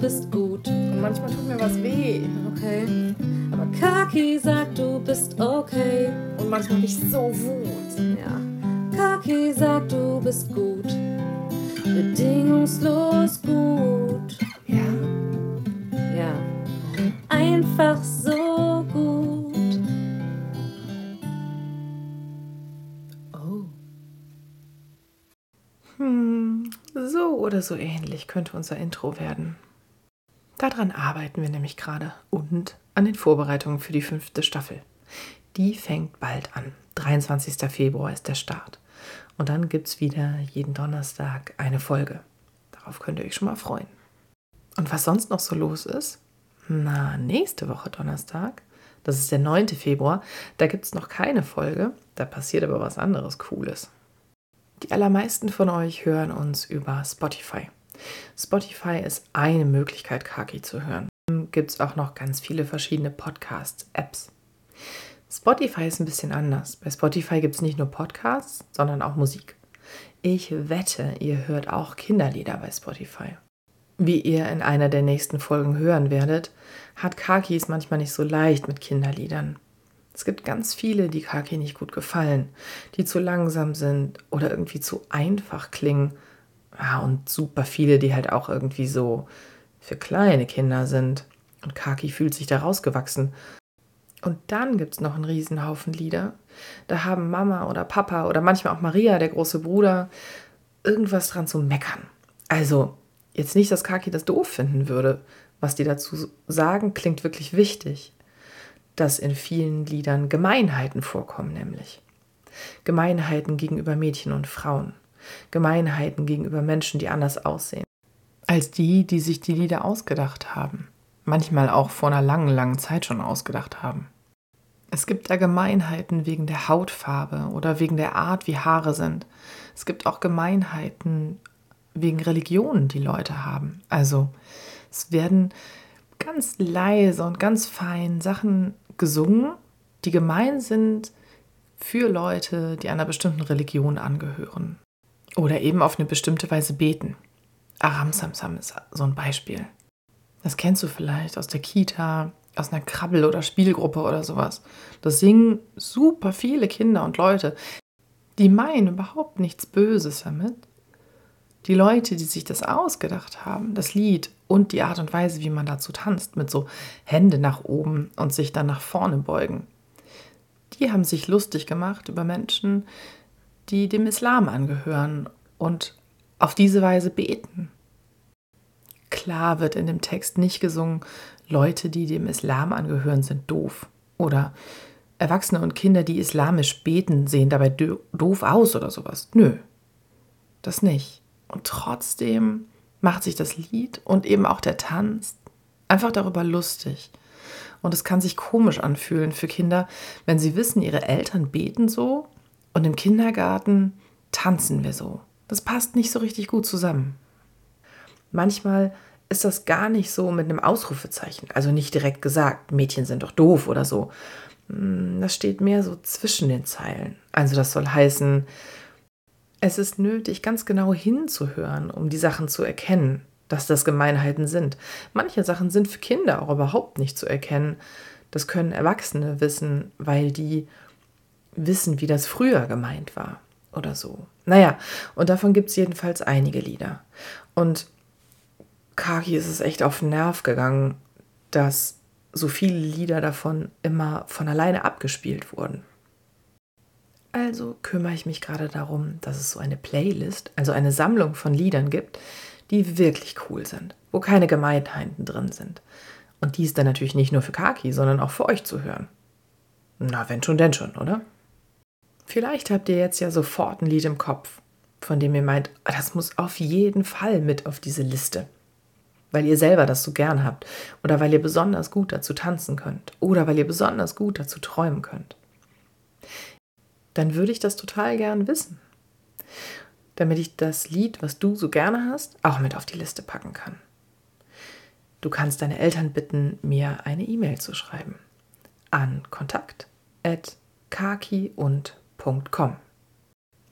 bist gut. Und manchmal tut mir was weh. Okay. Aber Kaki sagt, du bist okay. Und manchmal hab ich so Wut. Ja. Kaki sagt, du bist gut. Bedingungslos gut. Ja. Ja. Einfach so gut. Oh. Hm, so oder so ähnlich könnte unser Intro werden. Daran arbeiten wir nämlich gerade und an den Vorbereitungen für die fünfte Staffel. Die fängt bald an. 23. Februar ist der Start. Und dann gibt es wieder jeden Donnerstag eine Folge. Darauf könnt ihr euch schon mal freuen. Und was sonst noch so los ist? Na, nächste Woche Donnerstag, das ist der 9. Februar, da gibt es noch keine Folge, da passiert aber was anderes Cooles. Die allermeisten von euch hören uns über Spotify. Spotify ist eine Möglichkeit, Kaki zu hören. Gibt es auch noch ganz viele verschiedene Podcasts, Apps. Spotify ist ein bisschen anders. Bei Spotify gibt es nicht nur Podcasts, sondern auch Musik. Ich wette, ihr hört auch Kinderlieder bei Spotify. Wie ihr in einer der nächsten Folgen hören werdet, hat Kaki es manchmal nicht so leicht mit Kinderliedern. Es gibt ganz viele, die Kaki nicht gut gefallen, die zu langsam sind oder irgendwie zu einfach klingen. Ja, und super viele, die halt auch irgendwie so für kleine Kinder sind. Und Kaki fühlt sich da rausgewachsen und dann gibt es noch einen Riesenhaufen Lieder. Da haben Mama oder Papa oder manchmal auch Maria, der große Bruder, irgendwas dran zu meckern. Also, jetzt nicht, dass Kaki das doof finden würde. Was die dazu sagen, klingt wirklich wichtig. Dass in vielen Liedern Gemeinheiten vorkommen, nämlich. Gemeinheiten gegenüber Mädchen und Frauen. Gemeinheiten gegenüber Menschen, die anders aussehen. Als die, die sich die Lieder ausgedacht haben manchmal auch vor einer langen, langen Zeit schon ausgedacht haben. Es gibt da Gemeinheiten wegen der Hautfarbe oder wegen der Art, wie Haare sind. Es gibt auch Gemeinheiten wegen Religionen, die Leute haben. Also es werden ganz leise und ganz fein Sachen gesungen, die gemein sind für Leute, die einer bestimmten Religion angehören. Oder eben auf eine bestimmte Weise beten. Aramsamsam ist so ein Beispiel. Das kennst du vielleicht aus der Kita, aus einer Krabbel- oder Spielgruppe oder sowas. Das singen super viele Kinder und Leute. Die meinen überhaupt nichts Böses damit. Die Leute, die sich das ausgedacht haben, das Lied und die Art und Weise, wie man dazu tanzt, mit so Hände nach oben und sich dann nach vorne beugen, die haben sich lustig gemacht über Menschen, die dem Islam angehören und auf diese Weise beten klar wird in dem Text nicht gesungen, Leute, die dem Islam angehören, sind doof. Oder Erwachsene und Kinder, die islamisch beten, sehen dabei doof aus oder sowas. Nö, das nicht. Und trotzdem macht sich das Lied und eben auch der Tanz einfach darüber lustig. Und es kann sich komisch anfühlen für Kinder, wenn sie wissen, ihre Eltern beten so und im Kindergarten tanzen wir so. Das passt nicht so richtig gut zusammen. Manchmal ist das gar nicht so mit einem Ausrufezeichen, also nicht direkt gesagt, Mädchen sind doch doof oder so. Hm, das steht mehr so zwischen den Zeilen. Also das soll heißen, es ist nötig, ganz genau hinzuhören, um die Sachen zu erkennen, dass das Gemeinheiten sind. Manche Sachen sind für Kinder auch überhaupt nicht zu erkennen. Das können Erwachsene wissen, weil die wissen, wie das früher gemeint war oder so. Naja, und davon gibt es jedenfalls einige Lieder. Und Kaki ist es echt auf den Nerv gegangen, dass so viele Lieder davon immer von alleine abgespielt wurden. Also kümmere ich mich gerade darum, dass es so eine Playlist, also eine Sammlung von Liedern gibt, die wirklich cool sind, wo keine Gemeinheiten drin sind. Und die ist dann natürlich nicht nur für Kaki, sondern auch für euch zu hören. Na, wenn schon, denn schon, oder? Vielleicht habt ihr jetzt ja sofort ein Lied im Kopf, von dem ihr meint, ah, das muss auf jeden Fall mit auf diese Liste. Weil ihr selber das so gern habt. Oder weil ihr besonders gut dazu tanzen könnt. Oder weil ihr besonders gut dazu träumen könnt, dann würde ich das total gern wissen, damit ich das Lied, was du so gerne hast, auch mit auf die Liste packen kann. Du kannst deine Eltern bitten, mir eine E-Mail zu schreiben. An kontakt@kaki.com.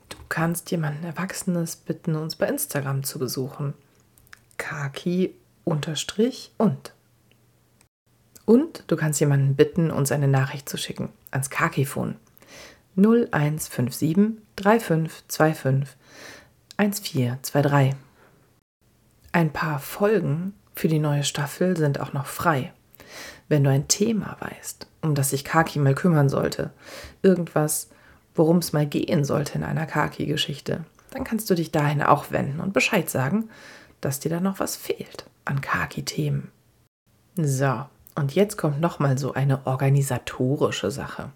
Du kannst jemanden Erwachsenes bitten, uns bei Instagram zu besuchen. Kaki unterstrich und. Und du kannst jemanden bitten, uns eine Nachricht zu schicken ans Kakifon 0157 3525 1423. Ein paar Folgen für die neue Staffel sind auch noch frei. Wenn du ein Thema weißt, um das sich Kaki mal kümmern sollte, irgendwas, worum es mal gehen sollte in einer Kaki-Geschichte, dann kannst du dich dahin auch wenden und Bescheid sagen, dass dir da noch was fehlt an Kaki-Themen. So, und jetzt kommt nochmal so eine organisatorische Sache.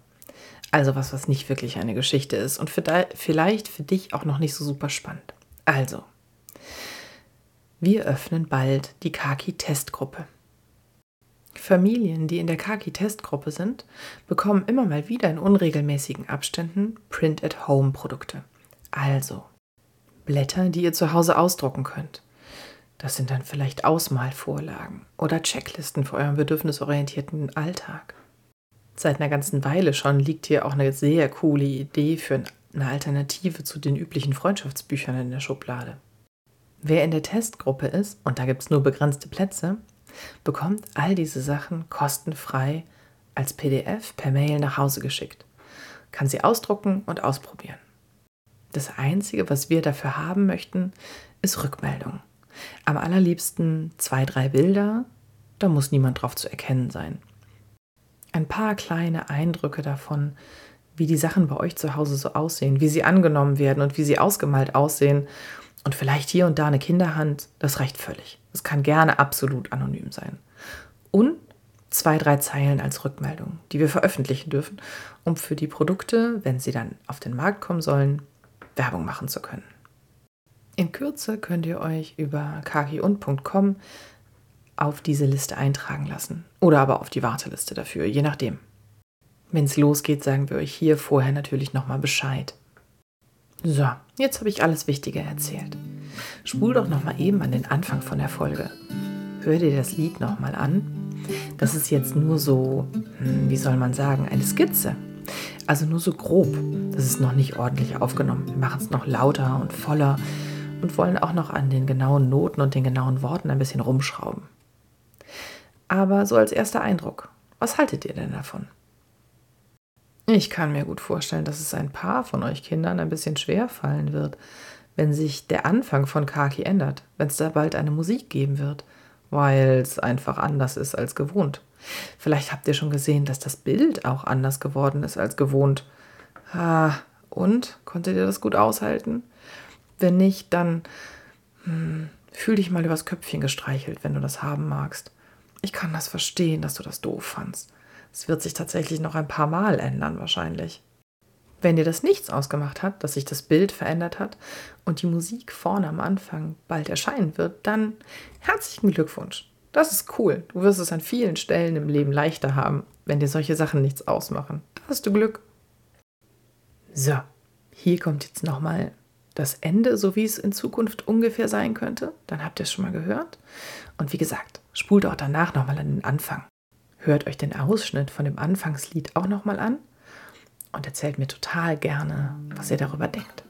Also was, was nicht wirklich eine Geschichte ist und für vielleicht für dich auch noch nicht so super spannend. Also, wir öffnen bald die Kaki-Testgruppe. Familien, die in der Kaki-Testgruppe sind, bekommen immer mal wieder in unregelmäßigen Abständen Print-at-Home-Produkte. Also Blätter, die ihr zu Hause ausdrucken könnt. Das sind dann vielleicht Ausmalvorlagen oder Checklisten für euren bedürfnisorientierten Alltag. Seit einer ganzen Weile schon liegt hier auch eine sehr coole Idee für eine Alternative zu den üblichen Freundschaftsbüchern in der Schublade. Wer in der Testgruppe ist, und da gibt es nur begrenzte Plätze, bekommt all diese Sachen kostenfrei als PDF per Mail nach Hause geschickt. Kann sie ausdrucken und ausprobieren. Das Einzige, was wir dafür haben möchten, ist Rückmeldung. Am allerliebsten zwei, drei Bilder, da muss niemand drauf zu erkennen sein ein paar kleine Eindrücke davon, wie die Sachen bei euch zu Hause so aussehen, wie sie angenommen werden und wie sie ausgemalt aussehen. Und vielleicht hier und da eine Kinderhand, das reicht völlig. Es kann gerne absolut anonym sein. Und zwei, drei Zeilen als Rückmeldung, die wir veröffentlichen dürfen, um für die Produkte, wenn sie dann auf den Markt kommen sollen, Werbung machen zu können. In Kürze könnt ihr euch über kakiund.com auf diese Liste eintragen lassen. Oder aber auf die Warteliste dafür, je nachdem. Wenn es losgeht, sagen wir euch hier vorher natürlich nochmal Bescheid. So, jetzt habe ich alles Wichtige erzählt. Spul doch nochmal eben an den Anfang von der Folge. Hör dir das Lied nochmal an. Das ist jetzt nur so, hm, wie soll man sagen, eine Skizze. Also nur so grob. Das ist noch nicht ordentlich aufgenommen. Wir machen es noch lauter und voller und wollen auch noch an den genauen Noten und den genauen Worten ein bisschen rumschrauben. Aber so als erster Eindruck, was haltet ihr denn davon? Ich kann mir gut vorstellen, dass es ein paar von euch Kindern ein bisschen schwer fallen wird, wenn sich der Anfang von Kaki ändert, wenn es da bald eine Musik geben wird, weil es einfach anders ist als gewohnt. Vielleicht habt ihr schon gesehen, dass das Bild auch anders geworden ist als gewohnt. Ah, und? Konntet ihr das gut aushalten? Wenn nicht, dann hm, fühl dich mal übers Köpfchen gestreichelt, wenn du das haben magst. Ich kann das verstehen, dass du das doof fandst. Es wird sich tatsächlich noch ein paar Mal ändern wahrscheinlich. Wenn dir das nichts ausgemacht hat, dass sich das Bild verändert hat und die Musik vorne am Anfang bald erscheinen wird, dann herzlichen Glückwunsch. Das ist cool. Du wirst es an vielen Stellen im Leben leichter haben, wenn dir solche Sachen nichts ausmachen. Da hast du Glück. So, hier kommt jetzt nochmal das Ende, so wie es in Zukunft ungefähr sein könnte. Dann habt ihr es schon mal gehört. Und wie gesagt, spult auch danach nochmal an den Anfang. Hört euch den Ausschnitt von dem Anfangslied auch nochmal an und erzählt mir total gerne, was ihr darüber denkt.